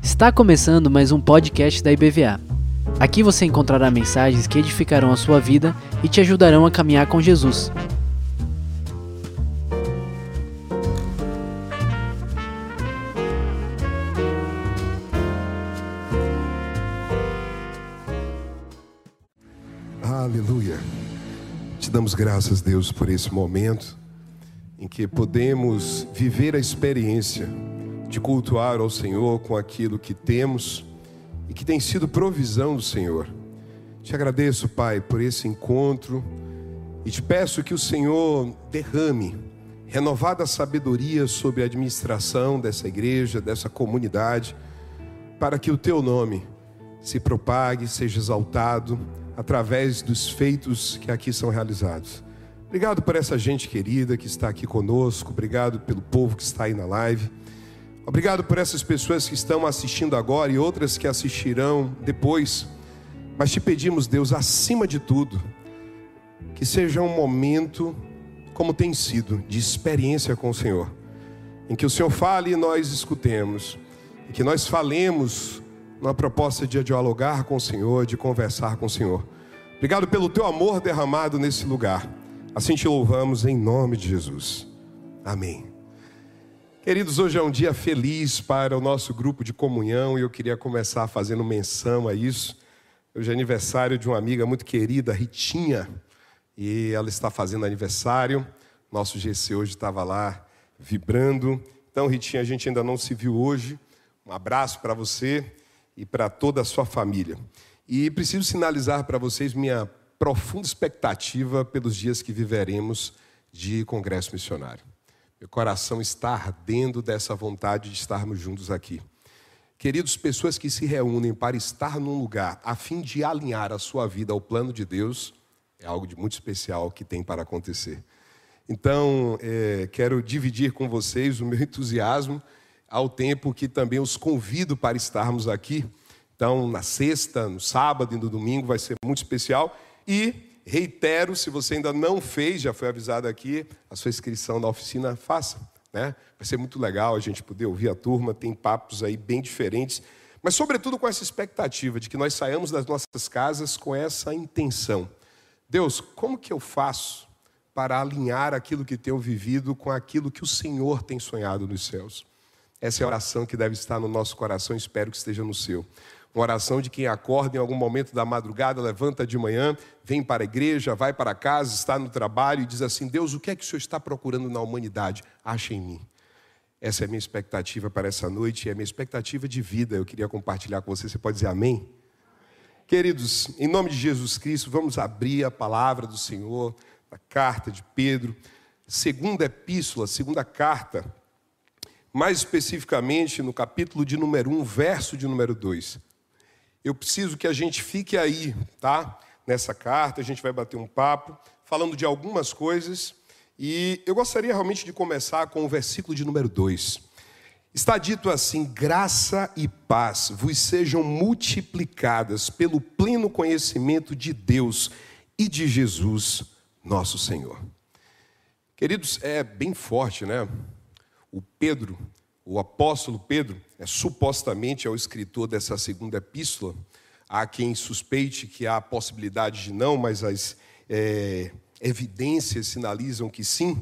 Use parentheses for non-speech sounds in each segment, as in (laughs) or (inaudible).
Está começando mais um podcast da IBVA. Aqui você encontrará mensagens que edificarão a sua vida e te ajudarão a caminhar com Jesus. Aleluia. Te damos graças, Deus, por esse momento em que podemos viver a experiência de cultuar ao Senhor com aquilo que temos e que tem sido provisão do Senhor. Te agradeço, Pai, por esse encontro e te peço que o Senhor derrame renovada sabedoria sobre a administração dessa igreja, dessa comunidade, para que o teu nome se propague, seja exaltado através dos feitos que aqui são realizados. Obrigado por essa gente querida que está aqui conosco, obrigado pelo povo que está aí na live. Obrigado por essas pessoas que estão assistindo agora e outras que assistirão depois. Mas te pedimos, Deus, acima de tudo, que seja um momento, como tem sido, de experiência com o Senhor, em que o Senhor fale e nós escutemos, e que nós falemos numa proposta de dialogar com o Senhor, de conversar com o Senhor. Obrigado pelo teu amor derramado nesse lugar. Assim te louvamos em nome de Jesus. Amém. Queridos, hoje é um dia feliz para o nosso grupo de comunhão e eu queria começar fazendo menção a isso. Hoje é aniversário de uma amiga muito querida, Ritinha, e ela está fazendo aniversário. Nosso GC hoje estava lá vibrando. Então, Ritinha, a gente ainda não se viu hoje. Um abraço para você e para toda a sua família. E preciso sinalizar para vocês minha profunda expectativa pelos dias que viveremos de congresso missionário. Meu coração está ardendo dessa vontade de estarmos juntos aqui. Queridos, pessoas que se reúnem para estar num lugar a fim de alinhar a sua vida ao plano de Deus, é algo de muito especial que tem para acontecer. Então, é, quero dividir com vocês o meu (laughs) entusiasmo ao tempo que também os convido para estarmos aqui. Então, na sexta, no sábado e no domingo vai ser muito especial. E reitero, se você ainda não fez, já foi avisado aqui, a sua inscrição na oficina, faça. Né? Vai ser muito legal a gente poder ouvir a turma, tem papos aí bem diferentes, mas sobretudo com essa expectativa de que nós saiamos das nossas casas com essa intenção. Deus, como que eu faço para alinhar aquilo que tenho vivido com aquilo que o Senhor tem sonhado nos céus? Essa é a oração que deve estar no nosso coração, espero que esteja no seu. Uma oração de quem acorda em algum momento da madrugada, levanta de manhã, vem para a igreja, vai para casa, está no trabalho e diz assim: Deus, o que é que o Senhor está procurando na humanidade? Acha em mim. Essa é a minha expectativa para essa noite, é a minha expectativa de vida. Eu queria compartilhar com você. Você pode dizer amém? Queridos, em nome de Jesus Cristo, vamos abrir a palavra do Senhor, a carta de Pedro, segunda epístola, segunda carta, mais especificamente no capítulo de número 1, verso de número 2. Eu preciso que a gente fique aí, tá? Nessa carta, a gente vai bater um papo, falando de algumas coisas, e eu gostaria realmente de começar com o versículo de número 2. Está dito assim: graça e paz vos sejam multiplicadas pelo pleno conhecimento de Deus e de Jesus, nosso Senhor. Queridos, é bem forte, né? O Pedro, o apóstolo Pedro, é, supostamente é o escritor dessa segunda epístola. Há quem suspeite que há possibilidade de não, mas as é, evidências sinalizam que sim.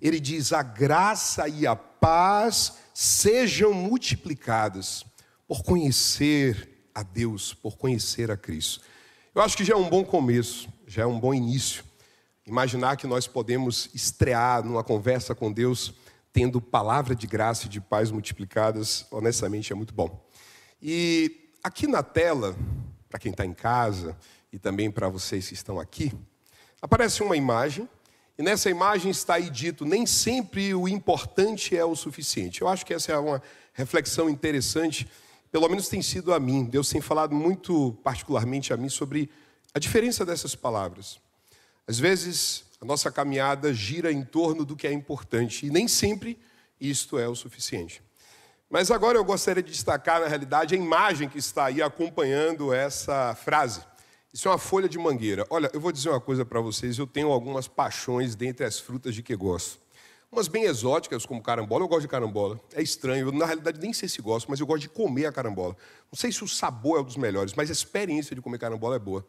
Ele diz: a graça e a paz sejam multiplicadas por conhecer a Deus, por conhecer a Cristo. Eu acho que já é um bom começo, já é um bom início. Imaginar que nós podemos estrear numa conversa com Deus tendo palavra de graça e de paz multiplicadas, honestamente é muito bom. E aqui na tela, para quem está em casa e também para vocês que estão aqui, aparece uma imagem, e nessa imagem está aí dito: nem sempre o importante é o suficiente. Eu acho que essa é uma reflexão interessante, pelo menos tem sido a mim. Deus tem falado muito particularmente a mim sobre a diferença dessas palavras. Às vezes, a nossa caminhada gira em torno do que é importante e nem sempre isto é o suficiente. Mas agora eu gostaria de destacar, na realidade, a imagem que está aí acompanhando essa frase. Isso é uma folha de mangueira. Olha, eu vou dizer uma coisa para vocês: eu tenho algumas paixões dentre as frutas de que gosto. Umas bem exóticas, como carambola, eu gosto de carambola. É estranho, eu, na realidade nem sei se gosto, mas eu gosto de comer a carambola. Não sei se o sabor é um dos melhores, mas a experiência de comer carambola é boa.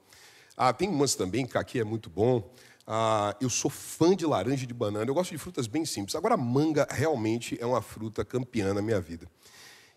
Ah, tem umas também, que aqui é muito bom. Ah, eu sou fã de laranja e de banana. Eu gosto de frutas bem simples. Agora, manga realmente é uma fruta campeã na minha vida.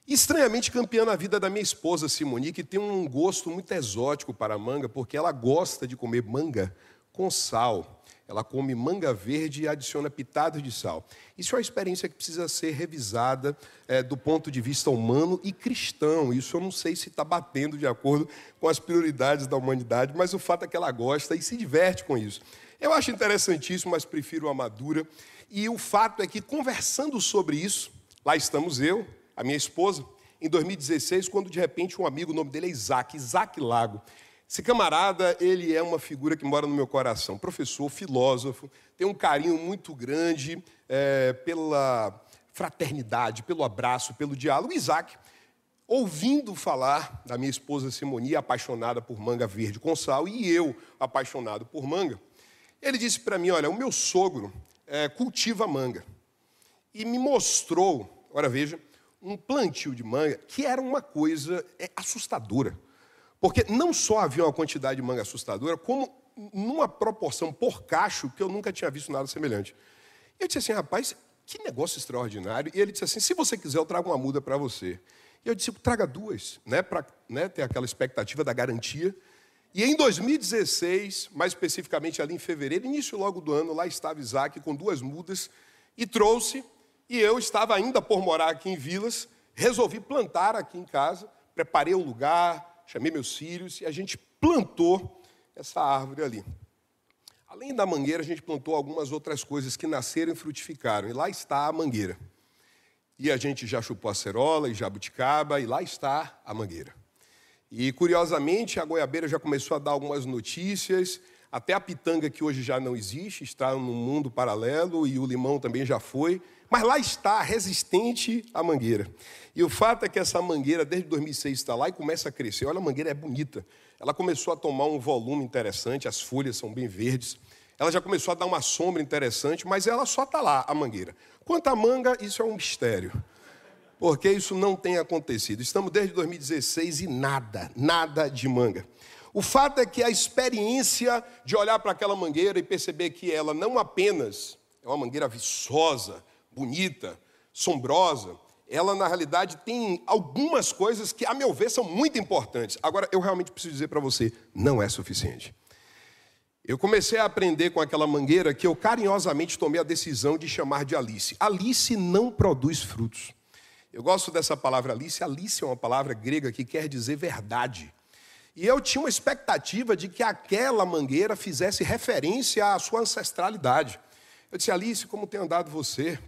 Estranhamente campeã na vida da minha esposa Simone, que tem um gosto muito exótico para a manga, porque ela gosta de comer manga com sal. Ela come manga verde e adiciona pitadas de sal. Isso é uma experiência que precisa ser revisada é, do ponto de vista humano e cristão. Isso eu não sei se está batendo de acordo com as prioridades da humanidade, mas o fato é que ela gosta e se diverte com isso. Eu acho interessantíssimo, mas prefiro a madura. E o fato é que, conversando sobre isso, lá estamos eu, a minha esposa, em 2016, quando de repente um amigo, o nome dele é Isaac, Isaac Lago, esse camarada, ele é uma figura que mora no meu coração. Professor, filósofo, tem um carinho muito grande é, pela fraternidade, pelo abraço, pelo diálogo. Isaac, ouvindo falar da minha esposa Simonia, apaixonada por manga verde com sal, e eu, apaixonado por manga, ele disse para mim: Olha, o meu sogro é, cultiva manga. E me mostrou, agora veja, um plantio de manga que era uma coisa é, assustadora. Porque não só havia uma quantidade de manga assustadora, como numa proporção por cacho que eu nunca tinha visto nada semelhante. Eu disse assim, rapaz, que negócio extraordinário. E ele disse assim: se você quiser, eu trago uma muda para você. E eu disse: traga duas, né, para né, ter aquela expectativa da garantia. E em 2016, mais especificamente ali em fevereiro, início logo do ano, lá estava Isaac com duas mudas e trouxe. E eu estava ainda por morar aqui em Vilas, resolvi plantar aqui em casa, preparei o lugar, chamei meus filhos e a gente plantou essa árvore ali. Além da mangueira, a gente plantou algumas outras coisas que nasceram e frutificaram. E lá está a mangueira. E a gente já chupou acerola e jabuticaba, e lá está a mangueira. E curiosamente, a goiabeira já começou a dar algumas notícias, até a pitanga, que hoje já não existe, está no mundo paralelo, e o limão também já foi. Mas lá está, resistente à mangueira. E o fato é que essa mangueira, desde 2006, está lá e começa a crescer. Olha, a mangueira é bonita. Ela começou a tomar um volume interessante, as folhas são bem verdes. Ela já começou a dar uma sombra interessante, mas ela só está lá, a mangueira. Quanto à manga, isso é um mistério. Porque isso não tem acontecido. Estamos desde 2016 e nada, nada de manga. O fato é que a experiência de olhar para aquela mangueira e perceber que ela não apenas é uma mangueira viçosa, bonita, sombrosa, ela na realidade tem algumas coisas que, a meu ver, são muito importantes. Agora, eu realmente preciso dizer para você: não é suficiente. Eu comecei a aprender com aquela mangueira que eu carinhosamente tomei a decisão de chamar de Alice. Alice não produz frutos. Eu gosto dessa palavra Alice. Alice é uma palavra grega que quer dizer verdade. E eu tinha uma expectativa de que aquela mangueira fizesse referência à sua ancestralidade. Eu disse, Alice, como tem andado você?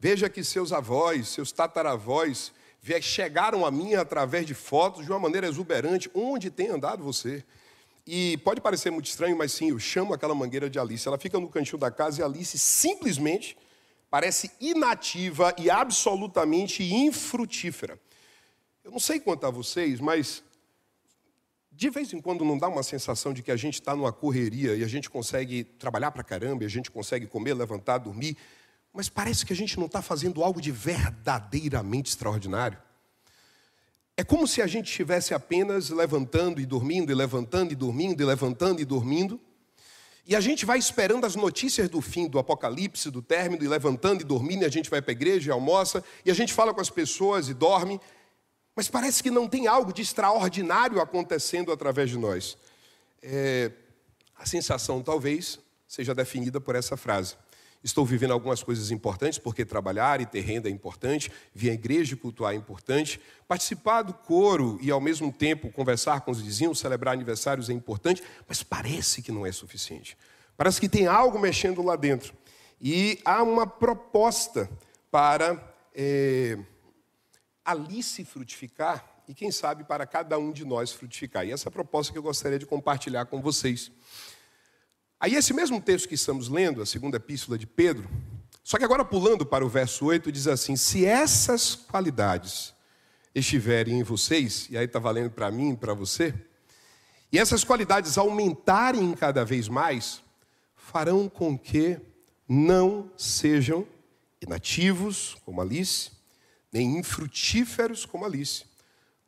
Veja que seus avós, seus tataravós, chegaram a mim através de fotos de uma maneira exuberante. Onde tem andado você? E pode parecer muito estranho, mas sim, eu chamo aquela mangueira de Alice. Ela fica no cantinho da casa e Alice simplesmente parece inativa e absolutamente infrutífera. Eu não sei quanto a vocês, mas de vez em quando não dá uma sensação de que a gente está numa correria e a gente consegue trabalhar para caramba, e a gente consegue comer, levantar, dormir, mas parece que a gente não está fazendo algo de verdadeiramente extraordinário. É como se a gente estivesse apenas levantando e dormindo, e levantando e dormindo, e levantando e dormindo. E a gente vai esperando as notícias do fim, do apocalipse, do término, e levantando e dormindo, e a gente vai para a igreja e almoça, e a gente fala com as pessoas e dorme. Mas parece que não tem algo de extraordinário acontecendo através de nós. É, a sensação, talvez, seja definida por essa frase. Estou vivendo algumas coisas importantes, porque trabalhar e ter renda é importante, vir à igreja e cultuar é importante, participar do coro e, ao mesmo tempo, conversar com os vizinhos, celebrar aniversários é importante, mas parece que não é suficiente. Parece que tem algo mexendo lá dentro. E há uma proposta para é, ali se frutificar e, quem sabe, para cada um de nós frutificar. E essa é a proposta que eu gostaria de compartilhar com vocês. Aí, esse mesmo texto que estamos lendo, a segunda epístola de Pedro, só que agora pulando para o verso 8, diz assim: Se essas qualidades estiverem em vocês, e aí está valendo para mim e para você, e essas qualidades aumentarem cada vez mais, farão com que não sejam inativos, como Alice, nem infrutíferos, como Alice,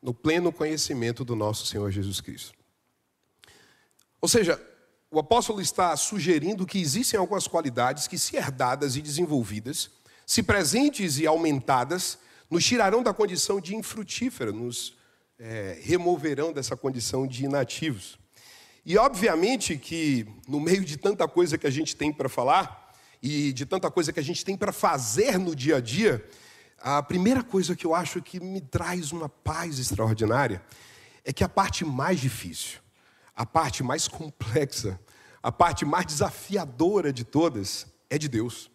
no pleno conhecimento do nosso Senhor Jesus Cristo. Ou seja, o apóstolo está sugerindo que existem algumas qualidades que, se herdadas e desenvolvidas, se presentes e aumentadas, nos tirarão da condição de infrutífera, nos é, removerão dessa condição de inativos. E obviamente que no meio de tanta coisa que a gente tem para falar e de tanta coisa que a gente tem para fazer no dia a dia, a primeira coisa que eu acho que me traz uma paz extraordinária é que a parte mais difícil, a parte mais (laughs) complexa, a parte mais desafiadora de todas é de Deus.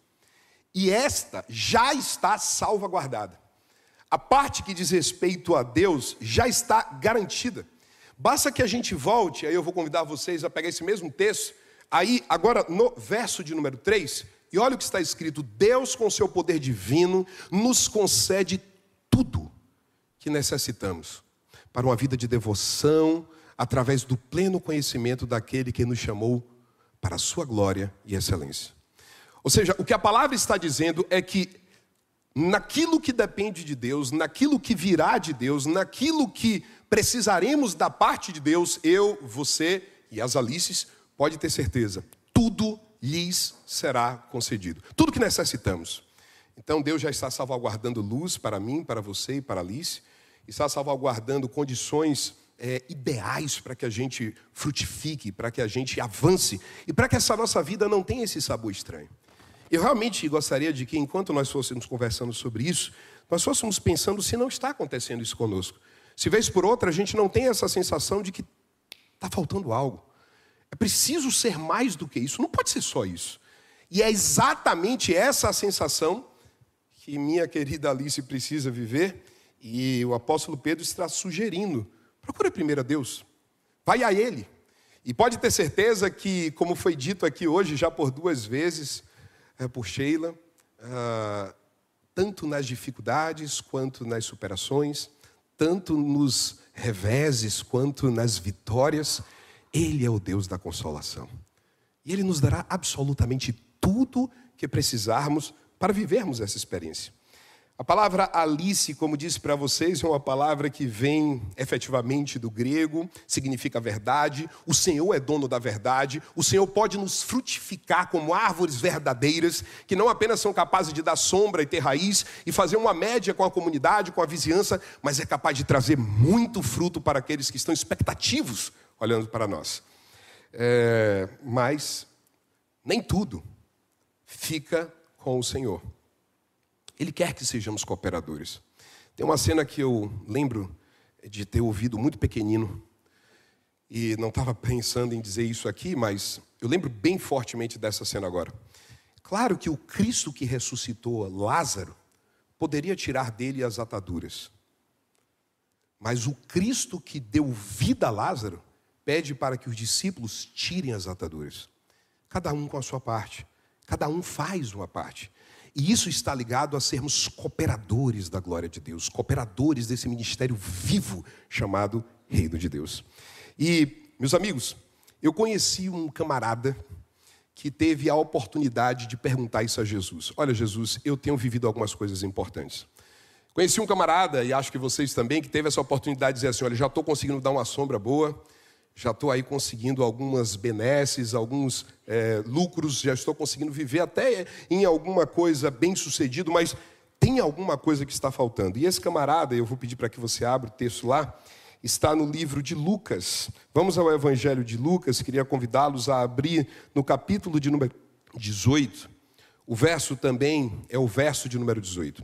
E esta já está salvaguardada. A parte que diz respeito a Deus já está garantida. Basta que a gente volte, aí eu vou convidar vocês a pegar esse mesmo texto, aí agora no verso de número 3, e olha o que está escrito: Deus, com seu poder divino, nos concede tudo que necessitamos para uma vida de devoção, através do pleno conhecimento daquele que nos chamou para a sua glória e excelência. Ou seja, o que a palavra está dizendo é que naquilo que depende de Deus, naquilo que virá de Deus, naquilo que precisaremos da parte de Deus, eu, você e as Alices, pode ter certeza, tudo lhes será concedido. Tudo que necessitamos. Então Deus já está salvaguardando luz para mim, para você e para Alice, está salvaguardando condições é, ideais para que a gente frutifique, para que a gente avance e para que essa nossa vida não tenha esse sabor estranho. Eu realmente gostaria de que, enquanto nós fôssemos conversando sobre isso, nós fôssemos pensando se não está acontecendo isso conosco. Se vez por outra a gente não tem essa sensação de que está faltando algo. É preciso ser mais do que isso, não pode ser só isso. E é exatamente essa a sensação que minha querida Alice precisa viver, e o apóstolo Pedro está sugerindo: procure primeiro a Deus, vai a Ele. E pode ter certeza que, como foi dito aqui hoje, já por duas vezes, é, por Sheila, ah, tanto nas dificuldades quanto nas superações, tanto nos reveses quanto nas vitórias, Ele é o Deus da consolação. E Ele nos dará absolutamente tudo que precisarmos para vivermos essa experiência. A palavra Alice, como disse para vocês, é uma palavra que vem efetivamente do grego, significa verdade. O Senhor é dono da verdade. O Senhor pode nos frutificar como árvores verdadeiras, que não apenas são capazes de dar sombra e ter raiz e fazer uma média com a comunidade, com a vizinhança, mas é capaz de trazer muito fruto para aqueles que estão expectativos olhando para nós. É, mas nem tudo fica com o Senhor. Ele quer que sejamos cooperadores. Tem uma cena que eu lembro de ter ouvido muito pequenino, e não estava pensando em dizer isso aqui, mas eu lembro bem fortemente dessa cena agora. Claro que o Cristo que ressuscitou Lázaro poderia tirar dele as ataduras, mas o Cristo que deu vida a Lázaro pede para que os discípulos tirem as ataduras, cada um com a sua parte, cada um faz uma parte. E isso está ligado a sermos cooperadores da glória de Deus, cooperadores desse ministério vivo chamado Reino de Deus. E, meus amigos, eu conheci um camarada que teve a oportunidade de perguntar isso a Jesus. Olha, Jesus, eu tenho vivido algumas coisas importantes. Conheci um camarada, e acho que vocês também, que teve essa oportunidade de dizer assim: olha, já estou conseguindo dar uma sombra boa, já estou aí conseguindo algumas benesses, alguns é, lucros, já estou conseguindo viver até em alguma coisa bem sucedido, mas tem alguma coisa que está faltando. E esse camarada, eu vou pedir para que você abra o texto lá, está no livro de Lucas. Vamos ao Evangelho de Lucas, queria convidá-los a abrir no capítulo de número 18. O verso também é o verso de número 18.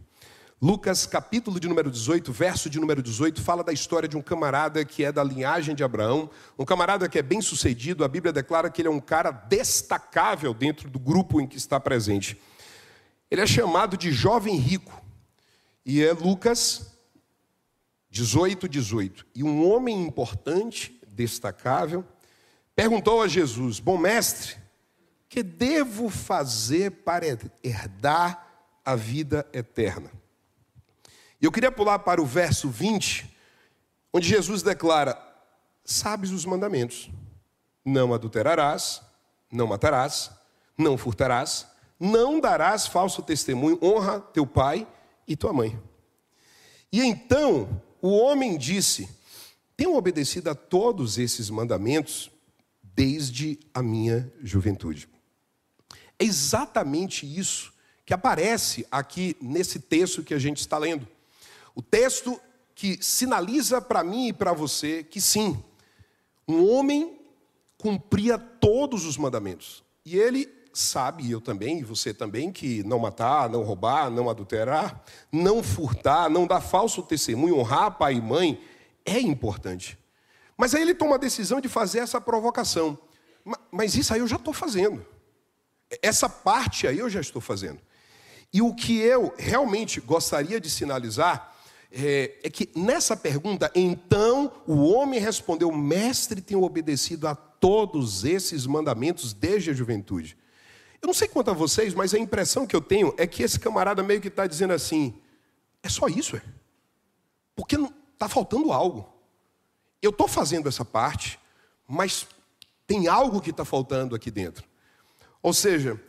Lucas, capítulo de número 18, verso de número 18, fala da história de um camarada que é da linhagem de Abraão, um camarada que é bem sucedido, a Bíblia declara que ele é um cara destacável dentro do grupo em que está presente. Ele é chamado de jovem rico, e é Lucas 18, 18. E um homem importante, destacável, perguntou a Jesus: Bom mestre, que devo fazer para herdar a vida eterna? E eu queria pular para o verso 20, onde Jesus declara: Sabes os mandamentos: não adulterarás, não matarás, não furtarás, Não darás falso testemunho, honra teu pai e tua mãe. E então o homem disse: Tenho obedecido a todos esses mandamentos desde a minha juventude. É exatamente isso que aparece aqui nesse texto que a gente está lendo. O texto que sinaliza para mim e para você que sim, um homem cumpria todos os mandamentos. E ele sabe, eu também, e você também, que não matar, não roubar, não adulterar, não furtar, não dar falso testemunho, honrar pai e mãe, é importante. Mas aí ele toma a decisão de fazer essa provocação. Mas isso aí eu já estou fazendo. Essa parte aí eu já estou fazendo. E o que eu realmente gostaria de sinalizar é, é, que nessa pergunta, então o homem respondeu: Mestre, tenho obedecido a todos esses mandamentos desde a juventude. Eu não sei quanto a vocês, mas a impressão que eu tenho é que esse camarada meio que está dizendo assim: é só isso, é? Porque está faltando algo. Eu estou fazendo essa parte, mas tem algo que está faltando aqui dentro. Ou seja,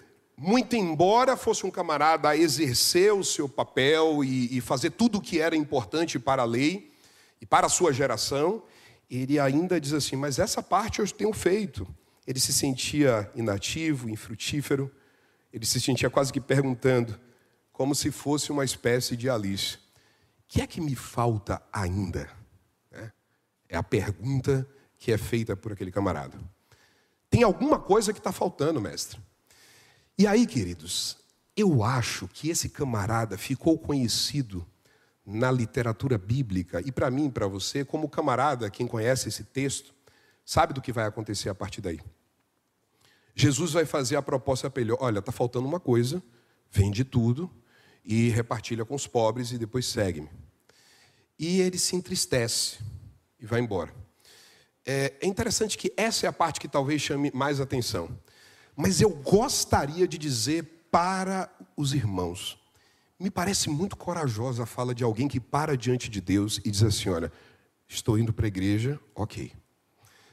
muito embora fosse um camarada a exercer o seu papel e, e fazer tudo o que era importante para a lei e para a sua geração, ele ainda diz assim: Mas essa parte eu tenho feito. Ele se sentia inativo, infrutífero, ele se sentia quase que perguntando, como se fosse uma espécie de Alice: O que é que me falta ainda? É, é a pergunta que é feita por aquele camarada. Tem alguma coisa que está faltando, mestre. E aí, queridos, eu acho que esse camarada ficou conhecido na literatura bíblica e para mim para você, como camarada, quem conhece esse texto, sabe do que vai acontecer a partir daí. Jesus vai fazer a proposta para ele: olha, está faltando uma coisa, vende tudo e repartilha com os pobres e depois segue-me. E ele se entristece e vai embora. É, é interessante que essa é a parte que talvez chame mais atenção. Mas eu gostaria de dizer para os irmãos, me parece muito corajosa a fala de alguém que para diante de Deus e diz assim: olha, estou indo para a igreja, ok.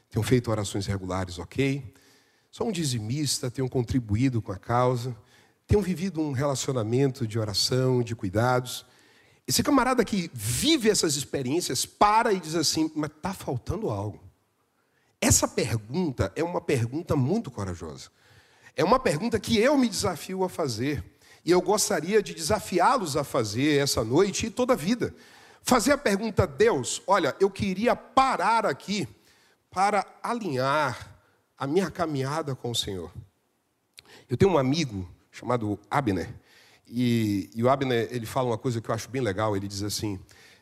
Tenho feito orações regulares, ok. Sou um dizimista, tenho contribuído com a causa, tenho vivido um relacionamento de oração, de cuidados. Esse camarada que vive essas experiências para e diz assim: mas está faltando algo. Essa pergunta é uma pergunta muito corajosa. É uma pergunta que eu me desafio a fazer. E eu gostaria de desafiá-los a fazer essa noite e toda a vida. Fazer a pergunta, Deus, olha, eu queria parar aqui para alinhar a minha caminhada com o Senhor. Eu tenho um amigo chamado Abner, e, e o Abner ele fala uma coisa que eu acho bem legal. Ele diz assim: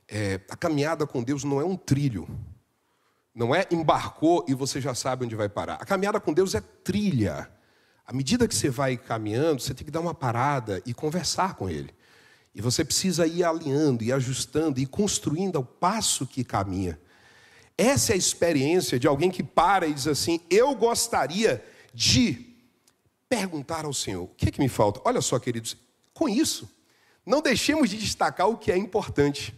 é, a caminhada com Deus não é um trilho, não é embarcou e você já sabe onde vai parar. A caminhada com Deus é trilha. À medida que você vai caminhando, você tem que dar uma parada e conversar com ele. E você precisa ir alinhando, e ajustando e construindo ao passo que caminha. Essa é a experiência de alguém que para e diz assim: Eu gostaria de perguntar ao Senhor: o que é que me falta? Olha só, queridos, com isso, não deixemos de destacar o que é importante.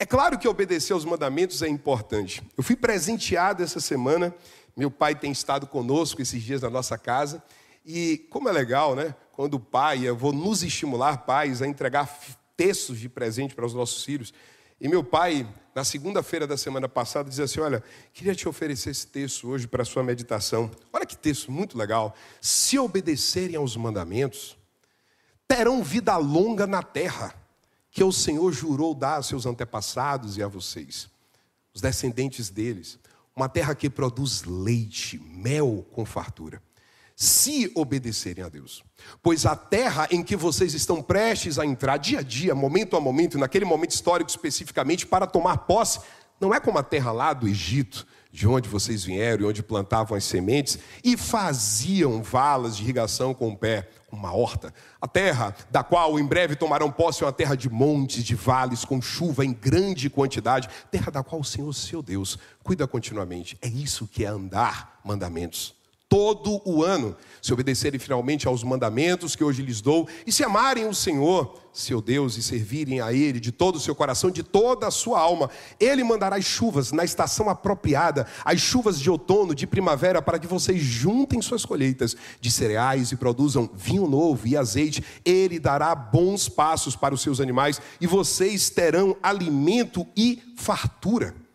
É claro que obedecer aos mandamentos é importante. Eu fui presenteado essa semana, meu pai tem estado conosco esses dias na nossa casa, e como é legal, né? Quando o pai, eu vou nos estimular, pais, a entregar textos de presente para os nossos filhos. E meu pai, na segunda-feira da semana passada, dizia assim: Olha, queria te oferecer esse texto hoje para a sua meditação. Olha que texto muito legal. Se obedecerem aos mandamentos, terão vida longa na terra, que o Senhor jurou dar a seus antepassados e a vocês, os descendentes deles. Uma terra que produz leite, mel com fartura se obedecerem a Deus. Pois a terra em que vocês estão prestes a entrar dia a dia, momento a momento, naquele momento histórico especificamente, para tomar posse, não é como a terra lá do Egito, de onde vocês vieram e onde plantavam as sementes e faziam valas de irrigação com o pé, uma horta. A terra da qual em breve tomarão posse é uma terra de montes, de vales, com chuva em grande quantidade, terra da qual o Senhor, seu Deus, cuida continuamente. É isso que é andar mandamentos todo o ano, se obedecerem finalmente aos mandamentos que hoje lhes dou, e se amarem o Senhor, seu Deus, e servirem a Ele de todo o seu coração, de toda a sua alma, Ele mandará as chuvas na estação apropriada, as chuvas de outono, de primavera, para que vocês juntem suas colheitas de cereais e produzam vinho novo e azeite. Ele dará bons passos para os seus animais, e vocês terão alimento e fartura.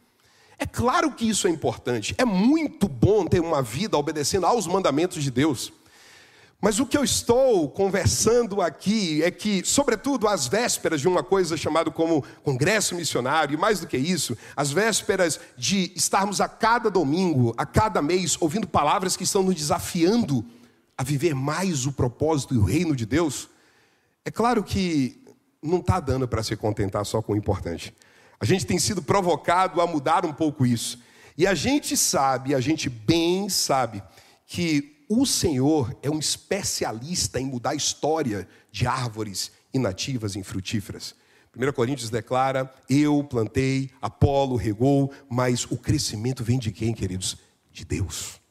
É claro que isso é importante. É muito bom ter uma vida obedecendo aos mandamentos de Deus. Mas o que eu estou conversando aqui é que, sobretudo às vésperas de uma coisa chamada como congresso missionário, e mais do que isso, às vésperas de estarmos a cada domingo, a cada mês, ouvindo palavras que estão nos desafiando a viver mais o propósito e o reino de Deus, é claro que não está dando para se contentar só com o importante. A gente tem sido provocado a mudar um pouco isso. E a gente sabe, a gente bem sabe, que o Senhor é um especialista em mudar a história de árvores inativas e infrutíferas. 1 Coríntios declara: Eu plantei, Apolo regou, mas o crescimento vem de quem, queridos? De Deus.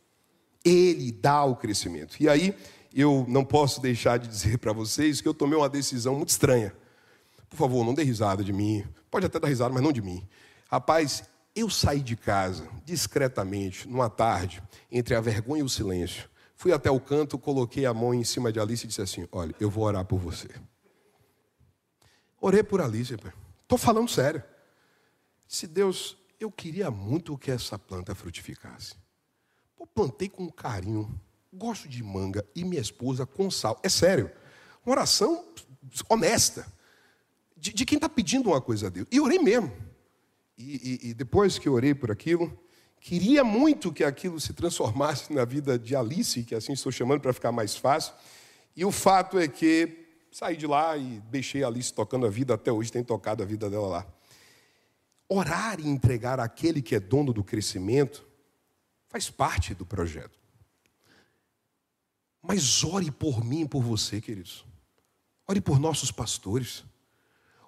Ele dá o crescimento. E aí, eu não posso deixar de dizer para vocês que eu tomei uma decisão muito estranha. Por favor, não dê risada de mim. Pode até dar risada, mas não de mim. Rapaz, eu saí de casa discretamente, numa tarde, entre a vergonha e o silêncio. Fui até o canto, coloquei a mão em cima de Alice e disse assim: Olha, eu vou orar por você. Orei por Alice, estou falando sério. Se Deus, eu queria muito que essa planta frutificasse. Pô, plantei com carinho, gosto de manga e minha esposa com sal. É sério, uma oração honesta de, quem está pedindo uma coisa a Deus. E orei mesmo. E, e, e, depois que orei por aquilo, queria muito que aquilo se transformasse na vida de Alice, que assim estou chamando para ficar mais fácil. E o fato é que saí de lá e deixei a Alice tocando a vida, até hoje tem tocado a vida dela lá. Orar e entregar aquele que é dono do crescimento faz parte do projeto. Mas ore por mim e por você, queridos. Ore por nossos pastores.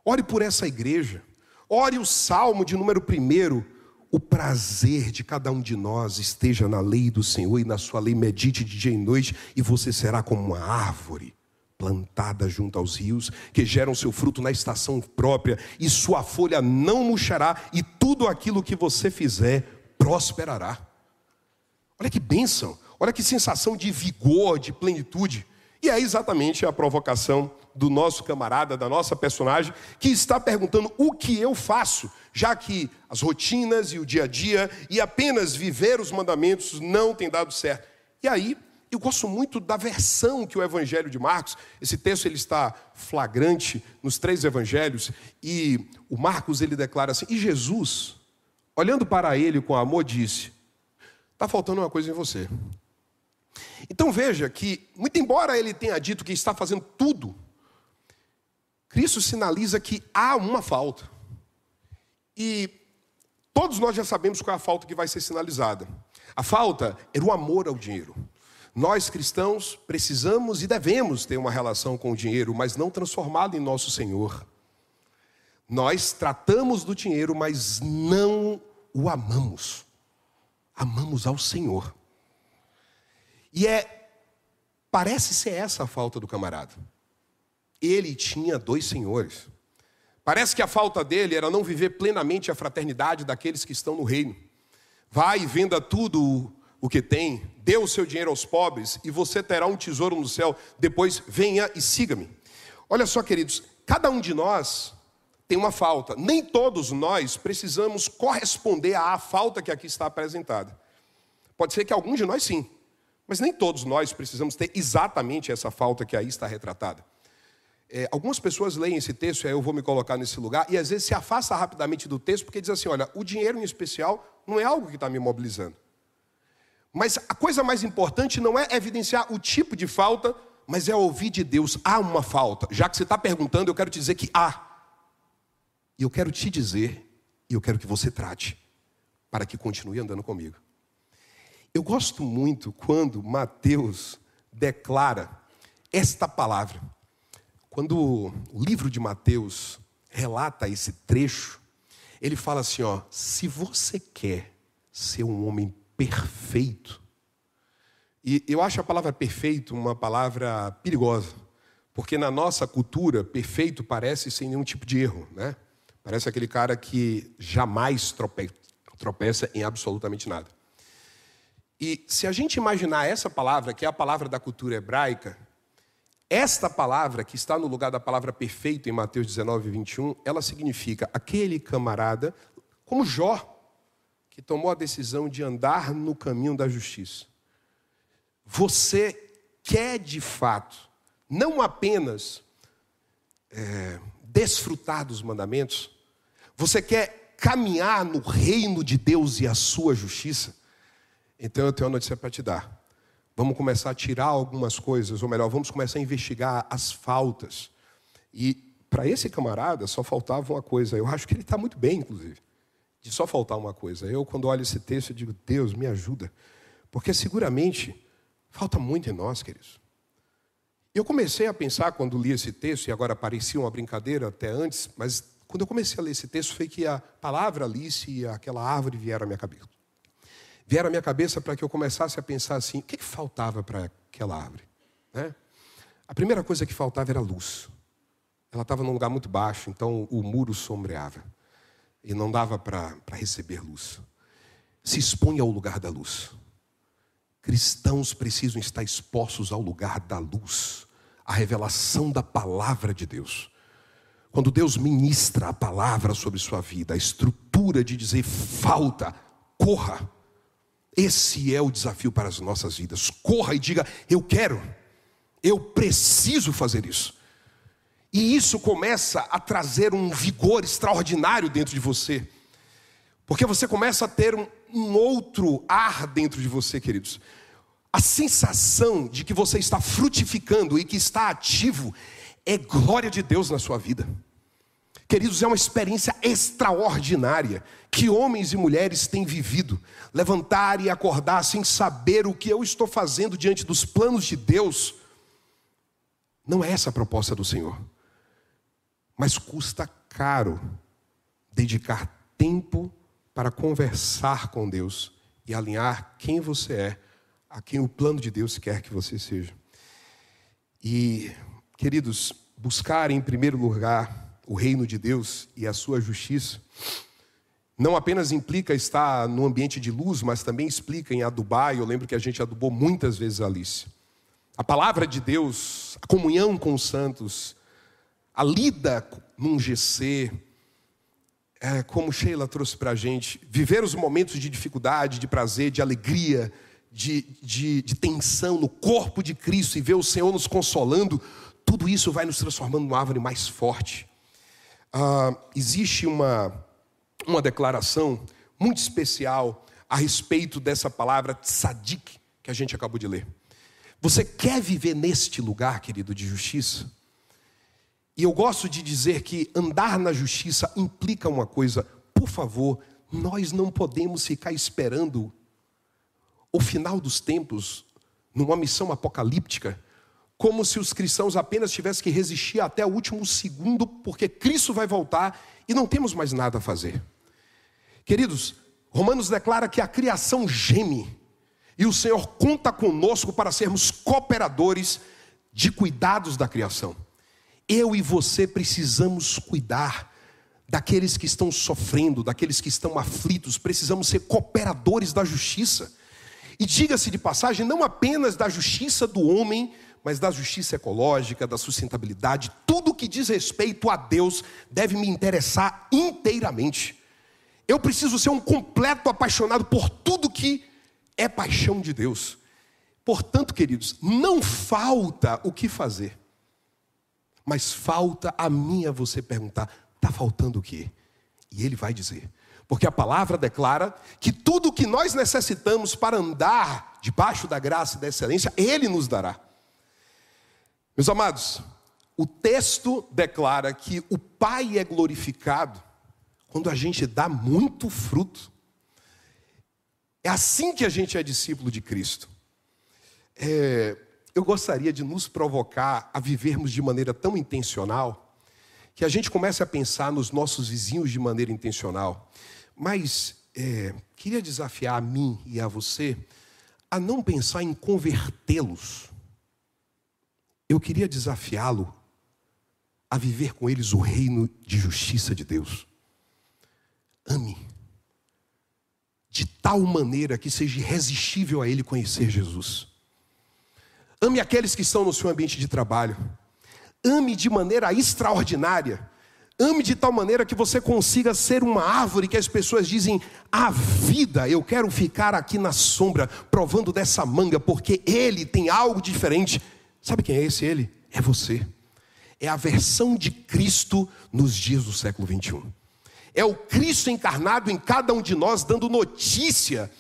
Ore por essa igreja. Ore o salmo de número primeiro. O prazer de cada um de nós esteja na lei do Senhor e na sua lei medite de dia e noite, e você será como uma árvore plantada junto aos rios, que geram seu fruto na estação própria, e sua folha não murchará, e tudo aquilo que você fizer prosperará. Olha que bênção, olha que sensação de vigor, de plenitude. E é exatamente a provocação do nosso camarada, da nossa personagem, que está perguntando o que eu faço, já que as rotinas e o dia a dia e apenas viver os mandamentos não tem dado certo. E aí, eu gosto muito da versão que o Evangelho de Marcos, esse texto ele está flagrante nos três evangelhos, e o Marcos ele declara assim: "E Jesus, olhando para ele com amor, disse: Está faltando uma coisa em você. Então veja que, muito embora ele tenha dito que está fazendo tudo Cristo sinaliza que há uma falta. E todos nós já sabemos qual é a falta que vai ser sinalizada. A falta era o amor ao dinheiro. Nós cristãos precisamos e devemos ter uma relação com o dinheiro, mas não transformado em nosso Senhor. Nós tratamos do dinheiro, mas não o amamos. Amamos ao Senhor. E é parece ser essa a falta do camarada ele tinha dois senhores. Parece que a falta dele era não viver plenamente a fraternidade daqueles que estão no reino. Vai e venda tudo o que tem, dê o seu dinheiro aos pobres e você terá um tesouro no céu. Depois venha e siga-me. Olha só, queridos, cada um de nós tem uma falta. Nem todos nós precisamos corresponder à falta que aqui está apresentada. Pode ser que alguns de nós sim, mas nem todos nós precisamos ter exatamente essa falta que aí está retratada. É, algumas pessoas leem esse texto, aí eu vou me colocar nesse lugar, e às vezes se afasta rapidamente do texto, porque diz assim: olha, o dinheiro em especial não é algo que está me mobilizando. Mas a coisa mais importante não é evidenciar o tipo de falta, mas é ouvir de Deus: há uma falta. Já que você está perguntando, eu quero te dizer que há. E eu quero te dizer, e eu quero que você trate, para que continue andando comigo. Eu gosto muito quando Mateus declara esta palavra. Quando o livro de Mateus relata esse trecho, ele fala assim: ó, se você quer ser um homem perfeito, E eu acho a palavra perfeito uma palavra perigosa, porque na nossa cultura, perfeito parece sem nenhum tipo de erro, né? Parece aquele cara que jamais tropeça, em absolutamente nada. E se a gente imaginar essa palavra, que é a palavra da cultura hebraica, esta palavra, que está no lugar da palavra perfeito em Mateus 19, 21, ela significa aquele camarada, como Jó, que tomou a decisão de andar no caminho da justiça. Você quer de fato, não apenas é, desfrutar dos mandamentos, você quer caminhar no reino de Deus e a sua justiça? Então eu tenho uma notícia para te dar. Vamos começar a tirar algumas coisas, ou melhor, vamos começar a investigar as faltas. E para esse camarada só faltava uma coisa. Eu acho que ele está muito bem, inclusive, de só faltar uma coisa. Eu, quando olho esse texto, digo, Deus, me ajuda. Porque seguramente Falta muito em nós, queridos. Eu comecei a pensar quando li esse texto, e agora parecia uma brincadeira até antes, mas quando eu comecei a ler esse texto foi que a palavra Alice e aquela árvore vieram à minha cabeça. Vieram à minha cabeça para que eu começasse a pensar assim: o que, que faltava para aquela árvore? Né? A primeira coisa que faltava era luz. Ela estava num lugar muito baixo, então o muro sombreava. E não dava para receber luz. Se expunha ao lugar da luz. Cristãos precisam estar expostos ao lugar da luz, à revelação da palavra de Deus. Quando Deus ministra a palavra sobre sua vida, a estrutura de dizer falta, corra. Esse é o desafio para as nossas vidas. Corra e diga: Eu quero, eu preciso fazer isso. E isso começa a trazer um vigor extraordinário dentro de você, porque você começa a ter um, um outro ar dentro de você, queridos. A sensação de que você está frutificando e que está ativo é glória de Deus na sua vida. Queridos, é uma experiência extraordinária que homens e mulheres têm vivido. Levantar e acordar sem saber o que eu estou fazendo diante dos planos de Deus. Não é essa a proposta do Senhor. Mas custa caro dedicar tempo para conversar com Deus e alinhar quem você é a quem o plano de Deus quer que você seja. E, queridos, buscar em primeiro lugar o reino de Deus e a sua justiça não apenas implica estar no ambiente de luz, mas também explica em adubar. Eu lembro que a gente adubou muitas vezes a Alice. A palavra de Deus, a comunhão com os santos, a lida num GC, é, como Sheila trouxe para a gente, viver os momentos de dificuldade, de prazer, de alegria, de, de, de, tensão no corpo de Cristo e ver o Senhor nos consolando, tudo isso vai nos transformando numa árvore mais forte. Ah, existe uma, uma declaração muito especial a respeito dessa palavra tzadik que a gente acabou de ler. Você quer viver neste lugar, querido, de justiça? E eu gosto de dizer que andar na justiça implica uma coisa, por favor, nós não podemos ficar esperando o final dos tempos numa missão apocalíptica, como se os cristãos apenas tivessem que resistir até o último segundo, porque Cristo vai voltar e não temos mais nada a fazer. Queridos, Romanos declara que a criação geme e o Senhor conta conosco para sermos cooperadores de cuidados da criação. Eu e você precisamos cuidar daqueles que estão sofrendo, daqueles que estão aflitos, precisamos ser cooperadores da justiça. E diga-se de passagem, não apenas da justiça do homem, mas da justiça ecológica, da sustentabilidade, tudo que diz respeito a Deus deve me interessar inteiramente. Eu preciso ser um completo apaixonado por tudo que é paixão de Deus. Portanto, queridos, não falta o que fazer, mas falta a mim e a você perguntar: está faltando o quê? E Ele vai dizer: porque a palavra declara que tudo o que nós necessitamos para andar debaixo da graça e da excelência, Ele nos dará. Meus amados, o texto declara que o Pai é glorificado quando a gente dá muito fruto. É assim que a gente é discípulo de Cristo. É, eu gostaria de nos provocar a vivermos de maneira tão intencional que a gente comece a pensar nos nossos vizinhos de maneira intencional. Mas é, queria desafiar a mim e a você a não pensar em convertê-los, eu queria desafiá-lo a viver com eles o reino de justiça de Deus. Ame de tal maneira que seja irresistível a ele conhecer Jesus. Ame aqueles que estão no seu ambiente de trabalho. Ame de maneira extraordinária. Ame de tal maneira que você consiga ser uma árvore que as pessoas dizem: a vida, eu quero ficar aqui na sombra, provando dessa manga, porque ele tem algo diferente. Sabe quem é esse ele? É você. É a versão de Cristo nos dias do século 21. É o Cristo encarnado em cada um de nós, dando notícia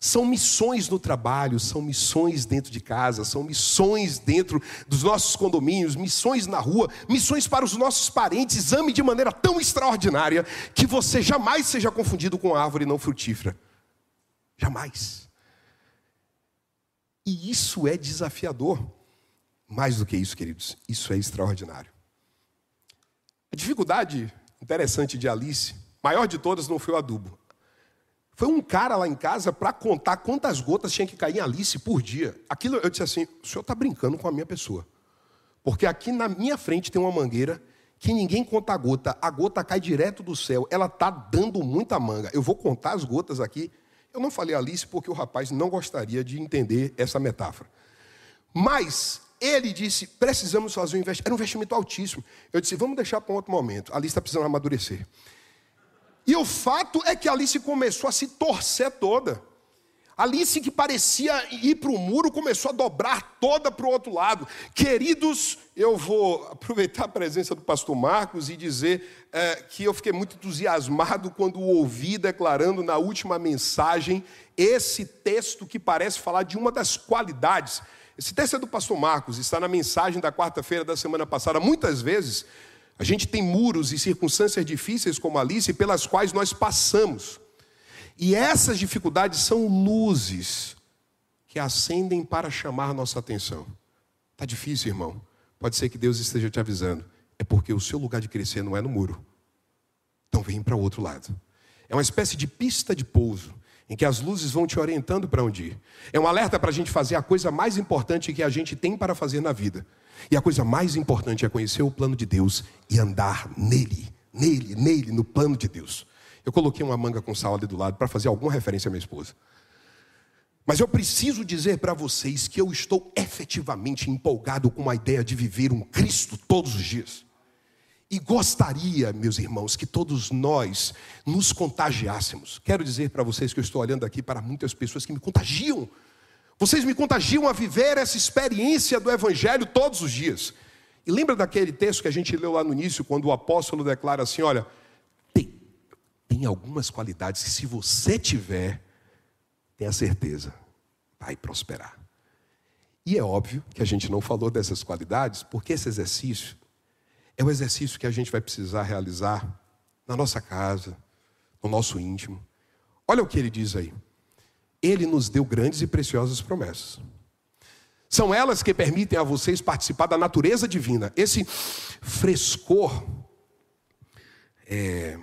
são missões no trabalho, são missões dentro de casa, são missões dentro dos nossos condomínios, missões na rua, missões para os nossos parentes. Ame de maneira tão extraordinária que você jamais seja confundido com árvore não frutífera. Jamais. E isso é desafiador. Mais do que isso, queridos, isso é extraordinário. A dificuldade interessante de Alice, maior de todas, não foi o adubo. Foi um cara lá em casa para contar quantas gotas tinha que cair em Alice por dia. Aquilo eu disse assim: o senhor está brincando com a minha pessoa. Porque aqui na minha frente tem uma mangueira que ninguém conta a gota, a gota cai direto do céu, ela está dando muita manga. Eu vou contar as gotas aqui. Eu não falei Alice porque o rapaz não gostaria de entender essa metáfora. Mas ele disse: precisamos fazer um investimento. Era um investimento altíssimo. Eu disse: vamos deixar para um outro momento. Alice está precisando amadurecer. E o fato é que Alice começou a se torcer toda. Alice, que parecia ir para o muro, começou a dobrar toda para o outro lado. Queridos, eu vou aproveitar a presença do pastor Marcos e dizer é, que eu fiquei muito entusiasmado quando o ouvi declarando na última mensagem esse texto que parece falar de uma das qualidades. Esse texto é do pastor Marcos, está na mensagem da quarta-feira da semana passada. Muitas vezes a gente tem muros e circunstâncias difíceis como Alice pelas quais nós passamos. E essas dificuldades são luzes que acendem para chamar nossa atenção. Está difícil, irmão. Pode ser que Deus esteja te avisando. É porque o seu lugar de crescer não é no muro. Então vem para o outro lado. É uma espécie de pista de pouso em que as luzes vão te orientando para onde ir. É um alerta para a gente fazer a coisa mais importante que a gente tem para fazer na vida. E a coisa mais importante é conhecer o plano de Deus e andar nele, nele, nele, no plano de Deus. Eu coloquei uma manga com sal ali do lado para fazer alguma referência à minha esposa. Mas eu preciso dizer para vocês que eu estou efetivamente empolgado com a ideia de viver um Cristo todos os dias. E gostaria, meus irmãos, que todos nós nos contagiássemos. Quero dizer para vocês que eu estou olhando aqui para muitas pessoas que me contagiam. Vocês me contagiam a viver essa experiência do Evangelho todos os dias. E lembra daquele texto que a gente leu lá no início, quando o apóstolo declara assim: olha, tem algumas qualidades que, se você tiver, tenha certeza, vai prosperar. E é óbvio que a gente não falou dessas qualidades, porque esse exercício é o exercício que a gente vai precisar realizar na nossa casa, no nosso íntimo. Olha o que ele diz aí. Ele nos deu grandes e preciosas promessas. São elas que permitem a vocês participar da natureza divina. Esse frescor é,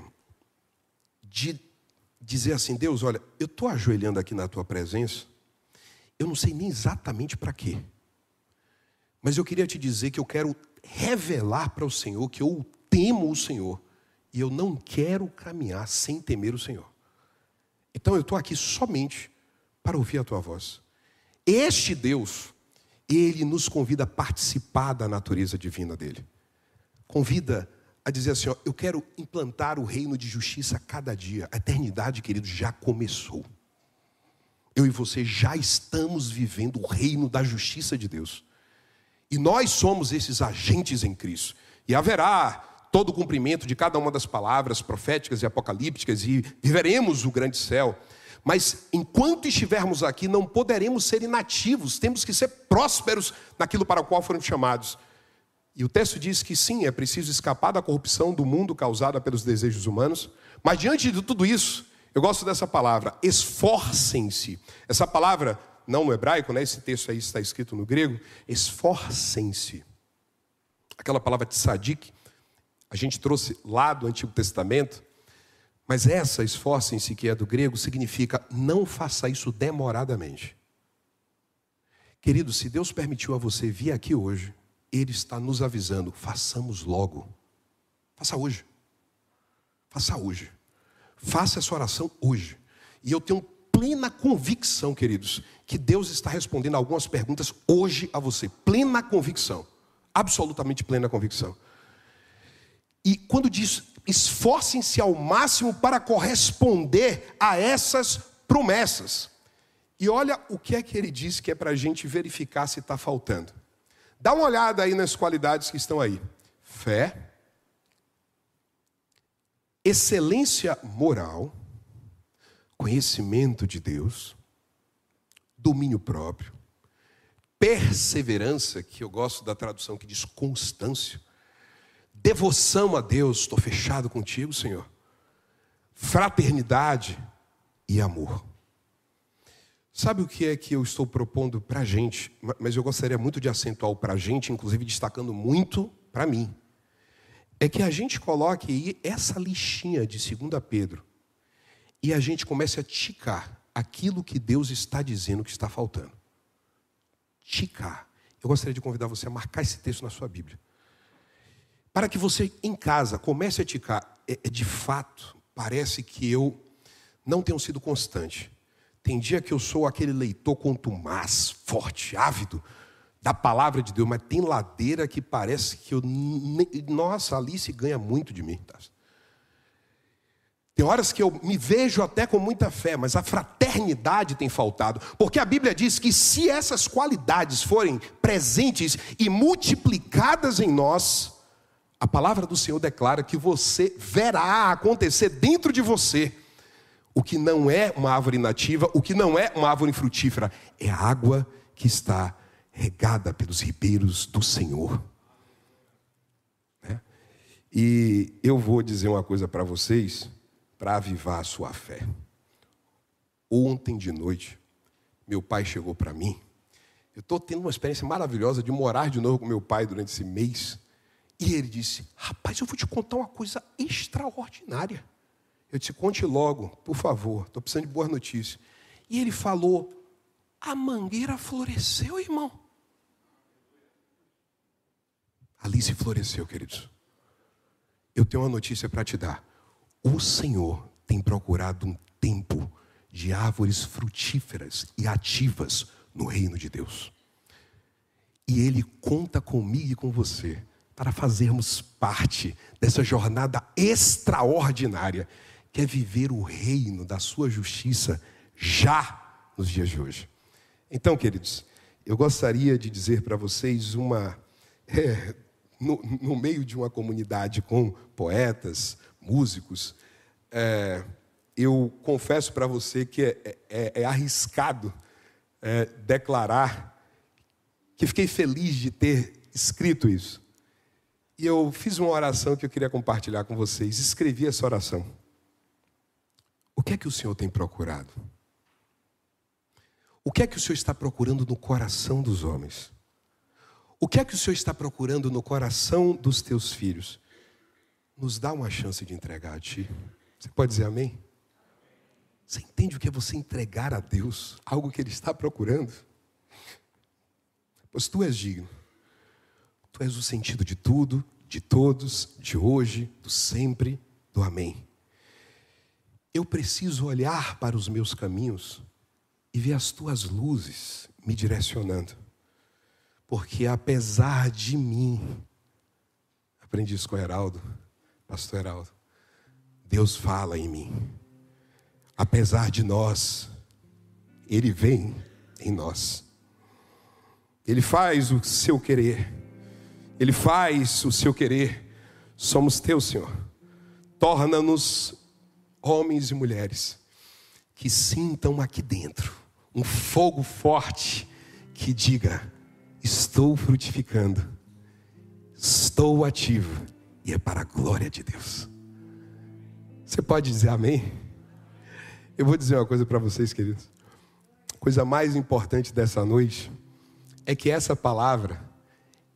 de dizer assim: Deus, olha, eu estou ajoelhando aqui na tua presença, eu não sei nem exatamente para quê, mas eu queria te dizer que eu quero revelar para o Senhor que eu temo o Senhor e eu não quero caminhar sem temer o Senhor. Então eu estou aqui somente para ouvir a tua voz. Este Deus, ele nos convida a participar da natureza divina dele. Convida a dizer assim: ó, eu quero implantar o reino de justiça a cada dia. A eternidade, querido, já começou. Eu e você já estamos vivendo o reino da justiça de Deus. E nós somos esses agentes em Cristo. E haverá todo o cumprimento de cada uma das palavras proféticas e apocalípticas, e viveremos o grande céu. Mas enquanto estivermos aqui, não poderemos ser inativos, temos que ser prósperos naquilo para o qual foram chamados. E o texto diz que sim, é preciso escapar da corrupção do mundo causada pelos desejos humanos, mas diante de tudo isso, eu gosto dessa palavra, esforcem-se. Essa palavra não no hebraico, né? esse texto aí está escrito no grego, esforcem-se. Aquela palavra tzadik, a gente trouxe lá do Antigo Testamento, mas essa esforcem-se, que é do grego, significa não faça isso demoradamente. Querido, se Deus permitiu a você vir aqui hoje, Ele está nos avisando: façamos logo. Faça hoje. Faça hoje. Faça essa oração hoje. E eu tenho plena convicção, queridos, que Deus está respondendo algumas perguntas hoje a você. Plena convicção. Absolutamente plena convicção. E quando diz esforcem-se ao máximo para corresponder a essas promessas. E olha o que é que ele diz que é para a gente verificar se está faltando. Dá uma olhada aí nas qualidades que estão aí: fé, excelência moral, conhecimento de Deus, domínio próprio, perseverança, que eu gosto da tradução que diz constância, devoção a Deus, estou fechado contigo, Senhor, fraternidade e amor. Sabe o que é que eu estou propondo para a gente? Mas eu gostaria muito de acentuar para a gente, inclusive destacando muito para mim. É que a gente coloque aí essa listinha de 2 Pedro e a gente comece a ticar aquilo que Deus está dizendo que está faltando. Ticar. Eu gostaria de convidar você a marcar esse texto na sua Bíblia. Para que você em casa comece a ticar. É, é de fato, parece que eu não tenho sido constante. Tem dia que eu sou aquele leitor contumaz, forte, ávido da palavra de Deus, mas tem ladeira que parece que eu. Nossa, Alice ganha muito de mim. Tá? Tem horas que eu me vejo até com muita fé, mas a fraternidade tem faltado, porque a Bíblia diz que se essas qualidades forem presentes e multiplicadas em nós, a palavra do Senhor declara que você verá acontecer dentro de você o que não é uma árvore nativa, o que não é uma árvore frutífera, é a água que está regada pelos ribeiros do Senhor. Né? E eu vou dizer uma coisa para vocês, para avivar a sua fé. Ontem de noite, meu pai chegou para mim. Eu estou tendo uma experiência maravilhosa de morar de novo com meu pai durante esse mês. E ele disse: Rapaz, eu vou te contar uma coisa extraordinária. Eu disse: conte logo, por favor, estou precisando de boas notícias. E ele falou: a mangueira floresceu, irmão. Alice floresceu, queridos. Eu tenho uma notícia para te dar. O Senhor tem procurado um tempo de árvores frutíferas e ativas no reino de Deus. E Ele conta comigo e com você para fazermos parte dessa jornada extraordinária quer viver o reino da sua justiça já nos dias de hoje. Então, queridos, eu gostaria de dizer para vocês uma. (laughs) É, no, no, meio de uma comunidade com poetas, músicos, é, eu confesso para você que é, é, é arriscado é, declarar que fiquei feliz de ter escrito isso. E eu fiz uma oração que eu queria compartilhar com vocês. Escrevi essa oração. O que é que o Senhor tem procurado? O que é que o Senhor está procurando no coração dos homens? O que é que o Senhor está procurando no coração dos teus filhos? Nos dá uma chance de entregar a Ti. Você pode dizer amém? Você entende o que é você entregar a Deus algo que Ele está procurando? Pois Tu és digno. Tu és o sentido de tudo, de todos, de hoje, do sempre, do amém eu preciso olhar para os meus caminhos e ver as tuas luzes me direcionando. Porque apesar de mim, aprendi isso com o Heraldo, pastor Heraldo, Deus fala em mim. Apesar de nós, Ele vem em nós. Ele faz o seu querer. Ele faz o seu querer. Somos teu, Senhor. Torna-nos homens e mulheres que sintam aqui dentro um fogo forte que diga: estou frutificando, estou ativo e é para a glória de Deus. Você pode dizer amém? Eu vou dizer uma coisa para vocês, queridos. Coisa mais importante dessa noite é que essa palavra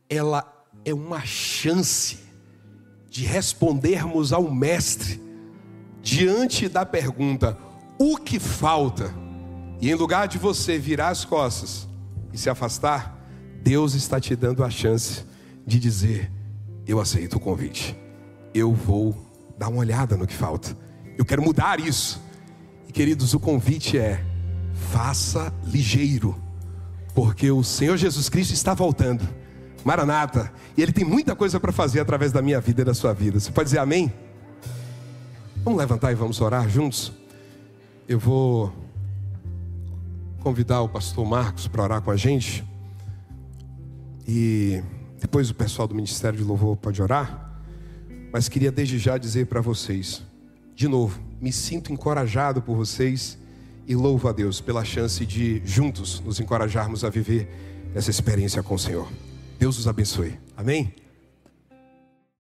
ela é uma chance de respondermos ao mestre diante da pergunta: o que falta? E em lugar de você virar as costas, e se afastar, Deus está te dando a chance de dizer: Eu aceito o convite, eu vou dar uma olhada no que falta, eu quero mudar isso. E queridos, o convite é: faça ligeiro, porque o Senhor Jesus Cristo está voltando. Maranata, e Ele tem muita coisa para fazer através da minha vida e da sua vida. Você pode dizer amém? Vamos levantar e vamos orar juntos? Eu vou convidar o pastor Marcos para orar com a gente. E depois o pessoal do Ministério de Louvor pode orar. Mas queria desde já dizer para vocês, de novo, me sinto encorajado por vocês e louvo a Deus pela chance de juntos nos encorajarmos a viver essa experiência com o Senhor. Deus os abençoe. Amém?